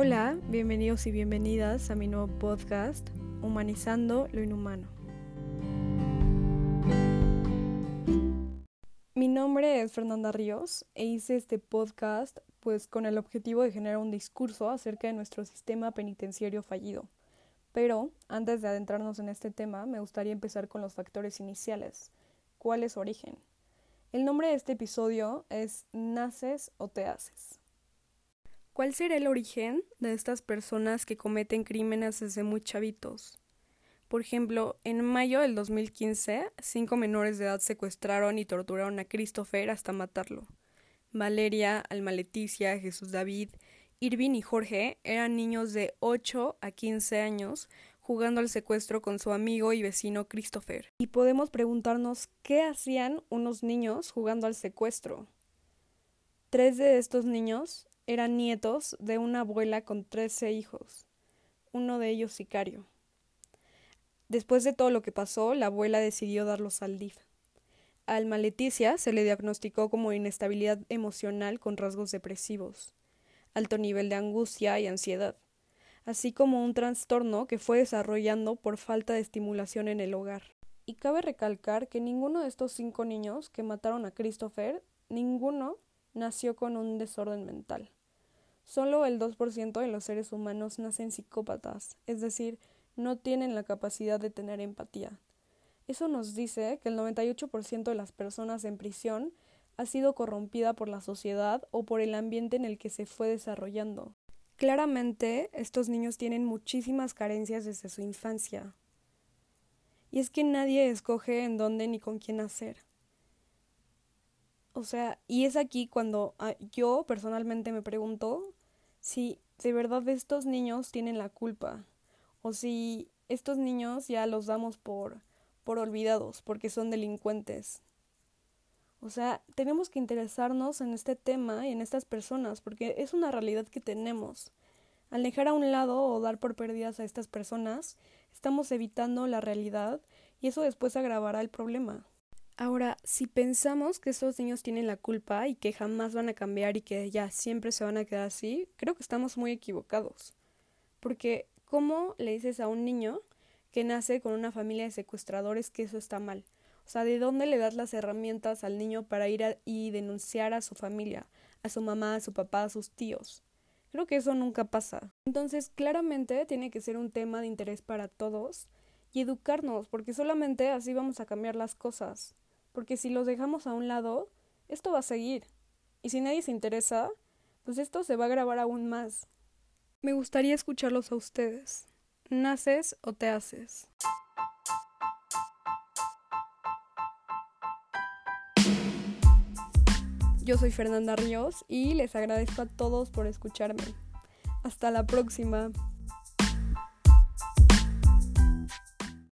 Hola, bienvenidos y bienvenidas a mi nuevo podcast, Humanizando lo Inhumano. Mi nombre es Fernanda Ríos e hice este podcast pues con el objetivo de generar un discurso acerca de nuestro sistema penitenciario fallido. Pero antes de adentrarnos en este tema, me gustaría empezar con los factores iniciales. ¿Cuál es su origen? El nombre de este episodio es Naces o te haces. ¿Cuál será el origen de estas personas que cometen crímenes desde muy chavitos? Por ejemplo, en mayo del 2015, cinco menores de edad secuestraron y torturaron a Christopher hasta matarlo. Valeria, Alma Leticia, Jesús David, Irving y Jorge eran niños de 8 a 15 años jugando al secuestro con su amigo y vecino Christopher. Y podemos preguntarnos qué hacían unos niños jugando al secuestro. Tres de estos niños eran nietos de una abuela con trece hijos, uno de ellos sicario. Después de todo lo que pasó, la abuela decidió darlos al DIF. A Alma Leticia se le diagnosticó como inestabilidad emocional con rasgos depresivos, alto nivel de angustia y ansiedad, así como un trastorno que fue desarrollando por falta de estimulación en el hogar. Y cabe recalcar que ninguno de estos cinco niños que mataron a Christopher, ninguno nació con un desorden mental. Solo el 2% de los seres humanos nacen psicópatas, es decir, no tienen la capacidad de tener empatía. Eso nos dice que el 98% de las personas en prisión ha sido corrompida por la sociedad o por el ambiente en el que se fue desarrollando. Claramente, estos niños tienen muchísimas carencias desde su infancia. Y es que nadie escoge en dónde ni con quién nacer. O sea, y es aquí cuando ah, yo personalmente me pregunto si de verdad estos niños tienen la culpa o si estos niños ya los damos por por olvidados porque son delincuentes. O sea, tenemos que interesarnos en este tema y en estas personas porque es una realidad que tenemos. Al dejar a un lado o dar por perdidas a estas personas, estamos evitando la realidad y eso después agravará el problema. Ahora, si pensamos que estos niños tienen la culpa y que jamás van a cambiar y que ya siempre se van a quedar así, creo que estamos muy equivocados. Porque, ¿cómo le dices a un niño que nace con una familia de secuestradores que eso está mal? O sea, ¿de dónde le das las herramientas al niño para ir y denunciar a su familia, a su mamá, a su papá, a sus tíos? Creo que eso nunca pasa. Entonces, claramente tiene que ser un tema de interés para todos y educarnos, porque solamente así vamos a cambiar las cosas porque si los dejamos a un lado, esto va a seguir. Y si nadie se interesa, pues esto se va a grabar aún más. Me gustaría escucharlos a ustedes. ¿Naces o te haces? Yo soy Fernanda Ríos y les agradezco a todos por escucharme. Hasta la próxima.